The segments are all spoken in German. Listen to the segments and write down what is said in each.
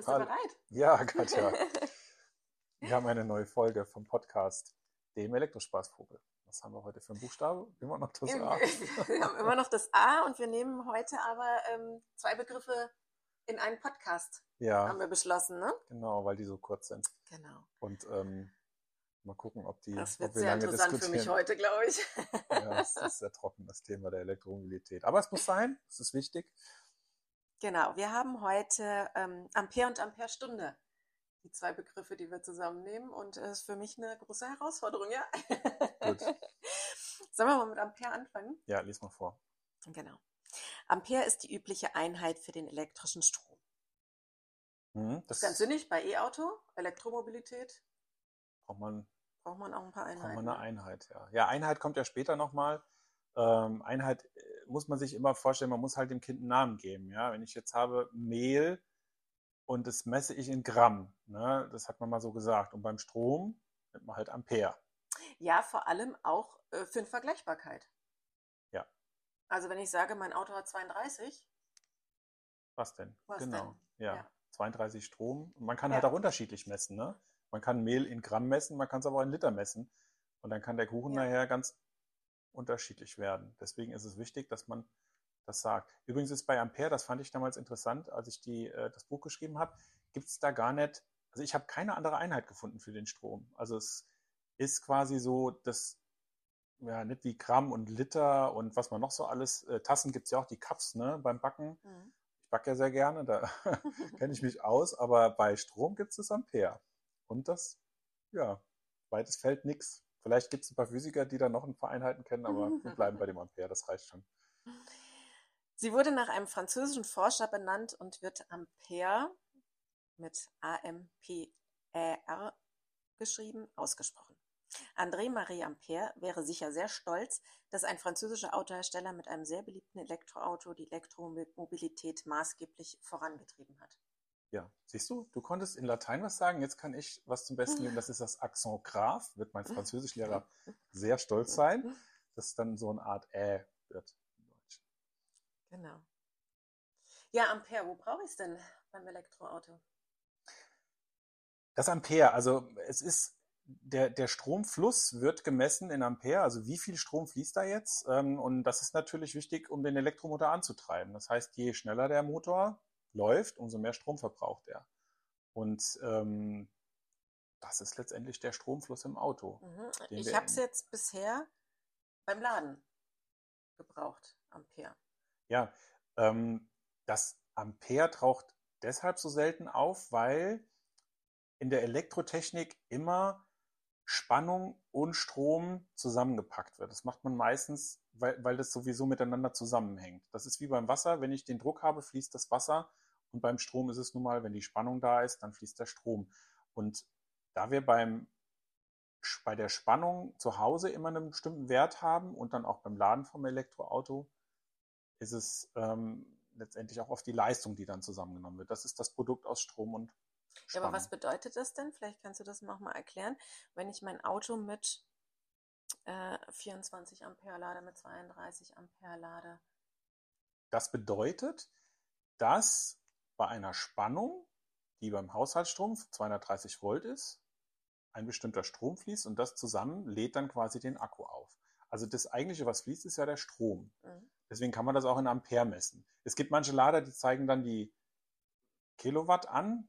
Bist du bereit? Ja, Katja. wir haben eine neue Folge vom Podcast, dem Elektrospaßvogel. Was haben wir heute für einen Buchstabe? Immer noch das A. wir haben immer noch das A und wir nehmen heute aber ähm, zwei Begriffe in einen Podcast. Ja. Haben wir beschlossen, ne? Genau, weil die so kurz sind. Genau. Und ähm, mal gucken, ob die. Das wird wir sehr interessant für mich heute, glaube ich. Ja, es ist sehr trocken, das Thema der Elektromobilität. Aber es muss sein, es ist wichtig. Genau, wir haben heute ähm, Ampere und Amperestunde. Die zwei Begriffe, die wir zusammennehmen. Und es ist für mich eine große Herausforderung, ja. Gut. Sollen wir mal mit Ampere anfangen? Ja, lies mal vor. Genau. Ampere ist die übliche Einheit für den elektrischen Strom. Hm, Das ist ganz sinnig bei E-Auto, Elektromobilität, braucht man braucht man auch ein paar Braucht Einheiten. man eine Einheit, ja. Ja, Einheit kommt ja später nochmal. Ähm, Einheit äh, muss man sich immer vorstellen, man muss halt dem Kind einen Namen geben. Ja? Wenn ich jetzt habe Mehl und das messe ich in Gramm, ne? das hat man mal so gesagt. Und beim Strom nimmt man halt Ampere. Ja, vor allem auch äh, für eine Vergleichbarkeit. Ja. Also wenn ich sage, mein Auto hat 32, Was denn? Was genau. denn? Ja. Ja. 32 Strom. Und man kann Ja. halt auch unterschiedlich messen. Ne? Man kann Mehl in Gramm messen, man kann es aber auch in Liter messen. Und dann kann der Kuchen Ja. nachher ganz unterschiedlich werden. Deswegen ist es wichtig, dass man das sagt. Übrigens ist bei Ampere, das fand ich damals interessant, als ich die, äh, das Buch geschrieben habe, gibt es da gar nicht, also ich habe keine andere Einheit gefunden für den Strom. Also es ist quasi so, dass, ja, nicht wie Gramm und Liter und was man noch so alles, äh, Tassen gibt es ja auch, die Cups, ne, beim Backen. Mhm. Ich backe ja sehr gerne, da kenne ich mich aus, aber bei Strom gibt es das Ampere. Und das, ja, weites Feld nix. Vielleicht gibt es ein paar Physiker, die da noch ein paar Einheiten kennen, aber wir bleiben bei dem Ampere, das reicht schon. Sie wurde nach einem französischen Forscher benannt und wird Ampere mit A-M-P-E-R geschrieben ausgesprochen. André-Marie Ampere wäre sicher sehr stolz, dass ein französischer Autohersteller mit einem sehr beliebten Elektroauto die Elektromobilität maßgeblich vorangetrieben hat. Ja, siehst du, du konntest in Latein was sagen, jetzt kann ich was zum Besten geben, das ist das Accent grave, wird mein Französischlehrer sehr stolz sein, dass dann so eine Art Ä wird im Deutschen. Genau. Ja, Ampere, wo brauche ich es denn beim Elektroauto? Das Ampere, also es ist, der, der Stromfluss wird gemessen in Ampere, also wie viel Strom fließt da jetzt? Ähm, Und das ist natürlich wichtig, um den Elektromotor anzutreiben. Das heißt, je schneller der Motor läuft, umso mehr Strom verbraucht er. Und ähm, das ist letztendlich der Stromfluss im Auto. Mhm. Ich habe es jetzt bisher beim Laden gebraucht, Ampere. Ja, ähm, das Ampere taucht deshalb so selten auf, weil in der Elektrotechnik immer Spannung und Strom zusammengepackt wird. Das macht man meistens, weil, weil das sowieso miteinander zusammenhängt. Das ist wie beim Wasser. Wenn ich den Druck habe, fließt das Wasser. Und beim Strom ist es nun mal, wenn die Spannung da ist, dann fließt der Strom. Und da wir beim, bei der Spannung zu Hause immer einen bestimmten Wert haben und dann auch beim Laden vom Elektroauto, ist es ähm, letztendlich auch auf die Leistung, die dann zusammengenommen wird. Das ist das Produkt aus Strom und Ja, Spannung. aber was bedeutet das denn? Vielleicht kannst du das noch mal erklären. Wenn ich mein Auto mit äh, 24 Ampere lade, mit 32 Ampere lade. Das bedeutet, dass bei einer Spannung, die beim Haushaltsstrom 230 Volt ist, ein bestimmter Strom fließt und das zusammen lädt dann quasi den Akku auf. Also das eigentliche, was fließt, ist ja der Strom. Mhm. Deswegen kann man das auch in Ampere messen. Es gibt manche Lader, die zeigen dann die Kilowatt an,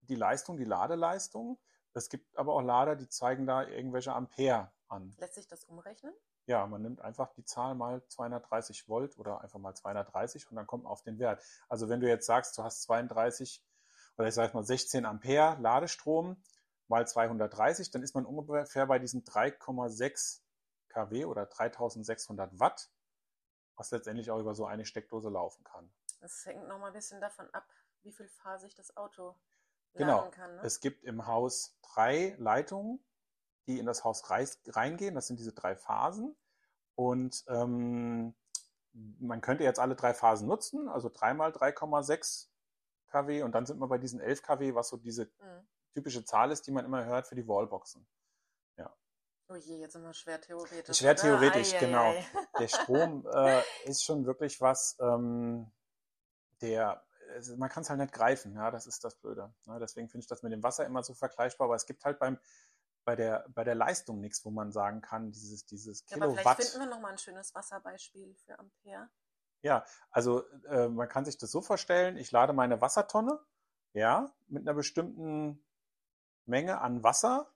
die Leistung, die Ladeleistung. Es gibt aber auch Lader, die zeigen da irgendwelche Ampere an. Lässt sich das umrechnen? Ja, man nimmt einfach die Zahl mal 230 Volt oder einfach mal 230 und dann kommt man auf den Wert. Also wenn du jetzt sagst, du hast 32 oder ich sage mal 16 Ampere Ladestrom mal 230, dann ist man ungefähr bei diesen 3,6 kW oder 3600 Watt, was letztendlich auch über so eine Steckdose laufen kann. Das hängt noch mal ein bisschen davon ab, wie viel phasig das Auto Genau. laden kann. Ne? Es gibt im Haus drei Leitungen, die in das Haus reingehen. Das sind diese drei Phasen. Und ähm, man könnte jetzt alle drei Phasen nutzen, also dreimal 3,6 kW und dann sind wir bei diesen 11 kW, was so diese Mhm. typische Zahl ist, die man immer hört für die Wallboxen. Oh je, jetzt sind wir schwer theoretisch. Schwer theoretisch, ei, genau. ei. Der Strom äh, ist schon wirklich was, ähm, der man kann es halt nicht greifen, ja, das ist das Blöde. Ja, deswegen finde ich das mit dem Wasser immer so vergleichbar, aber es gibt halt beim, bei der, bei der Leistung nichts, wo man sagen kann, dieses, dieses Ja, Kilowatt. aber vielleicht finden wir nochmal ein schönes Wasserbeispiel für Ampere. Ja, also äh, man kann sich das so vorstellen, ich lade meine Wassertonne, ja, mit einer bestimmten Menge an Wasser,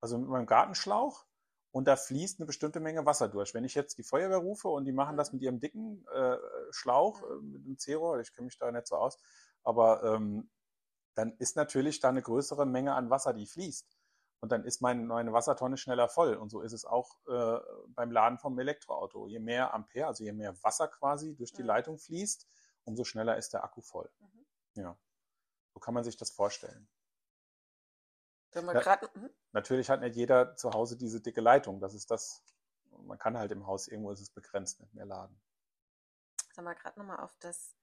also mit meinem Gartenschlauch, und da fließt eine bestimmte Menge Wasser durch. Wenn ich jetzt die Feuerwehr rufe und die machen das Mhm. mit ihrem dicken äh, Schlauch, äh, Mhm. mit einem Zero, ich kenne mich da nicht so aus, aber ähm, dann ist natürlich da eine größere Menge an Wasser, die fließt. Und dann ist mein, meine Wassertonne schneller voll. Und so ist es auch äh, beim Laden vom Elektroauto. Je mehr Ampere, also je mehr Wasser quasi durch die Mhm. Leitung fließt, umso schneller ist der Akku voll. Mhm. Ja. So kann man sich das vorstellen. Ja. gerade. Mhm. Natürlich hat nicht jeder zu Hause diese dicke Leitung. Das ist das. Man kann halt im Haus, irgendwo ist es begrenzt, nicht mehr laden. Sollen wir gerade nochmal auf das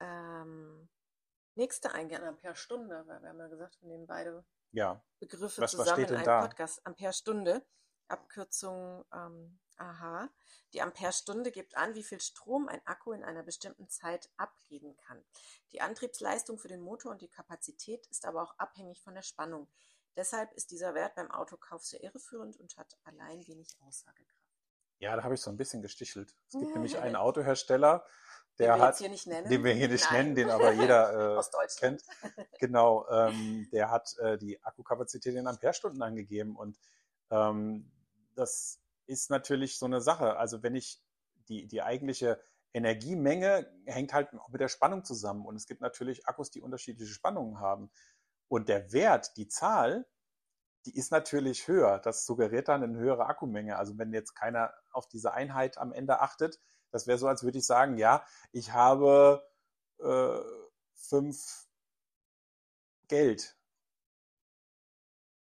ähm, nächste eingehen, Ampere Stunde, weil wir haben ja gesagt, wir nehmen beide Ja, Begriffe Was- was zusammen steht in einem da? Podcast. Ampere Stunde, Abkürzung ähm, AH. Die Ampere Stunde gibt an, wie viel Strom ein Akku in einer bestimmten Zeit abgeben kann. Die Antriebsleistung für den Motor und die Kapazität ist aber auch abhängig von der Spannung. Deshalb ist dieser Wert beim Autokauf sehr irreführend und hat allein wenig Aussagekraft. Ja, da habe ich so ein bisschen gestichelt. Es gibt nämlich einen Autohersteller, der Den hat, hier nicht nennen. den wir hier nicht Nein. nennen, den aber jeder äh, kennt. Genau, ähm, der hat äh, die Akkukapazität in Amperestunden angegeben und ähm, das ist natürlich so eine Sache. Also wenn ich die, die eigentliche Energiemenge hängt halt auch mit der Spannung zusammen und es gibt natürlich Akkus, die unterschiedliche Spannungen haben. Und der Wert, die Zahl, die ist natürlich höher. Das suggeriert dann eine höhere Akkumenge. Also wenn jetzt keiner auf diese Einheit am Ende achtet, das wäre so, als würde ich sagen, ja, ich habe äh, fünf Geld.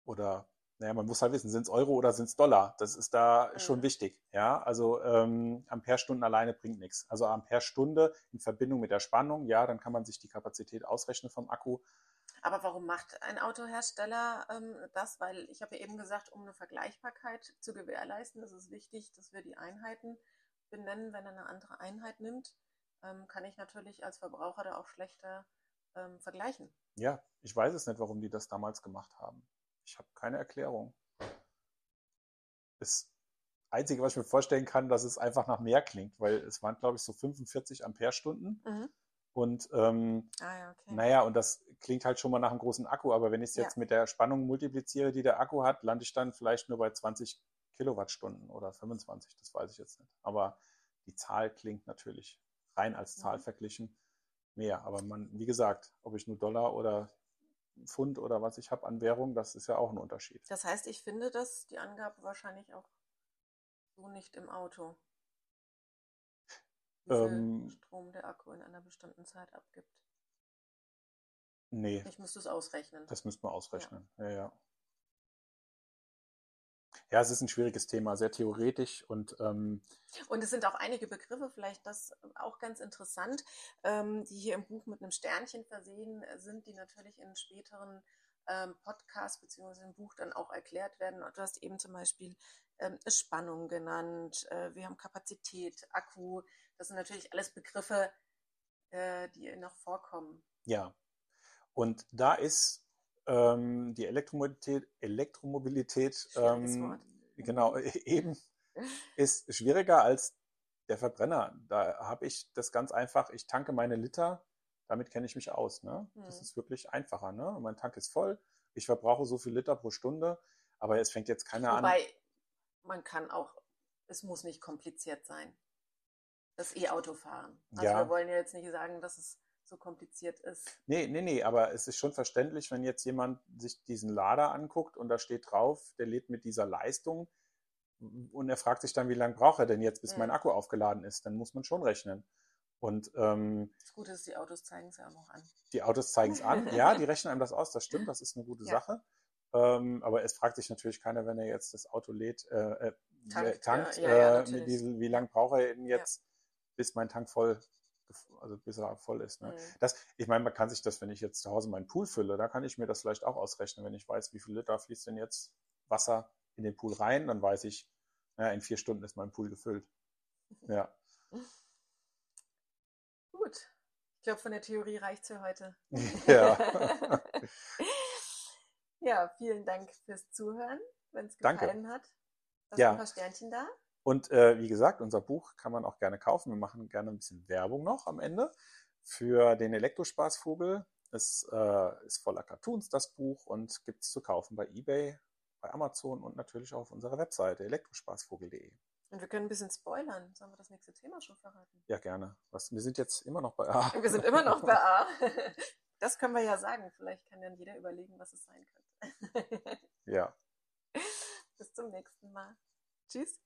Oder, naja, man muss halt wissen, sind es Euro oder sind es Dollar? Das ist da Mhm. schon wichtig. Ja, also ähm, Amperestunden alleine bringt nichts. Also Amperestunde in Verbindung mit der Spannung, ja, dann kann man sich die Kapazität ausrechnen vom Akku. Aber warum macht ein Autohersteller ähm, das? Weil ich habe ja eben gesagt, um eine Vergleichbarkeit zu gewährleisten, ist es wichtig, dass wir die Einheiten benennen. Wenn er eine andere Einheit nimmt, ähm, kann ich natürlich als Verbraucher da auch schlechter ähm, vergleichen. Ja, ich weiß es nicht, warum die das damals gemacht haben. Ich habe keine Erklärung. Das Einzige, was ich mir vorstellen kann, dass es einfach nach mehr klingt, weil es waren, glaube ich, so 45 Amperestunden. Und ähm, Ah ja, okay. naja, und das klingt halt schon mal nach einem großen Akku, aber wenn ich es Ja. jetzt mit der Spannung multipliziere, die der Akku hat, lande ich dann vielleicht nur bei 20 Kilowattstunden oder 25, das weiß ich jetzt nicht. Aber die Zahl klingt natürlich rein als Zahl Mhm. verglichen mehr. Aber man, wie gesagt, ob ich nur Dollar oder Pfund oder was ich habe an Währung, das ist ja auch ein Unterschied. Das heißt, ich finde das, die Angabe wahrscheinlich auch so nicht im Auto. Ähm, Strom der Akku in einer bestimmten Zeit abgibt. Nee, Ich müsste es ausrechnen. das müsste man ausrechnen. Ja, ja. Ja, es ist ein schwieriges Thema, sehr theoretisch und ähm, Und es sind auch einige Begriffe, vielleicht das auch ganz interessant, ähm, die hier im Buch mit einem Sternchen versehen sind, die natürlich in späteren ähm, Podcasts bzw. im Buch dann auch erklärt werden. Und Du hast eben zum Beispiel ähm, Spannung genannt, äh, wir haben Kapazität, Akku. Das sind natürlich alles Begriffe, äh, die noch vorkommen. Ja, und da ist ähm, die Elektromobilität, Elektromobilität ähm, Wort. genau eben ist schwieriger als der Verbrenner. Da habe ich das ganz einfach, ich tanke meine Liter, damit kenne ich mich aus. Ne? Das Hm. ist wirklich einfacher. Ne? Mein Tank ist voll, ich verbrauche so viel Liter pro Stunde, aber es fängt jetzt keiner an. Wobei man kann auch, es muss nicht kompliziert sein. Das E-Auto fahren. Also Ja. wir wollen ja jetzt nicht sagen, dass es so kompliziert ist. Nee, nee, nee, aber es ist schon verständlich, wenn jetzt jemand sich diesen Lader anguckt und da steht drauf, der lädt mit dieser Leistung und er fragt sich dann, wie lange braucht er denn jetzt, bis Mhm. mein Akku aufgeladen ist, dann muss man schon rechnen. Und ähm, Das Gute ist, die Autos zeigen es ja auch noch an. die Autos zeigen es an. Ja, die rechnen einem das aus, das stimmt, das ist eine gute Ja. Sache. Ähm, aber es fragt sich natürlich keiner, wenn er jetzt das Auto lädt, äh, äh, Tankt, tankt, ja, ja, äh, mit Diesel, wie lange braucht er denn jetzt, bis mein Tank voll, also bis er voll ist. Ne? Mhm. Das, ich meine, man kann sich das, wenn ich jetzt zu Hause meinen Pool fülle, da kann ich mir das vielleicht auch ausrechnen, wenn ich weiß, wie viel Liter fließt denn jetzt Wasser in den Pool rein, dann weiß ich, naja, in vier Stunden ist mein Pool gefüllt. Ja. Gut. Ich glaube, von der Theorie reicht es für heute. Ja. ja, vielen Dank fürs Zuhören. Wenn es Danke. gefallen hat, lass Ja. ein paar Sternchen da. Und äh, wie gesagt, unser Buch kann man auch gerne kaufen. Wir machen gerne ein bisschen Werbung noch am Ende für den Elektrospaßvogel. Es äh, ist voller Cartoons, das Buch, und gibt es zu kaufen bei eBay, bei Amazon und natürlich auch auf unserer Webseite elektrospaßvogel.de. Und wir können ein bisschen spoilern. Sollen wir das nächste Thema schon verraten? Ja, gerne. Was, wir sind jetzt immer noch bei A. Wir sind immer noch bei A. Das können wir ja sagen. Vielleicht kann dann jeder überlegen, was es sein könnte. Ja. Bis zum nächsten Mal. Tschüss.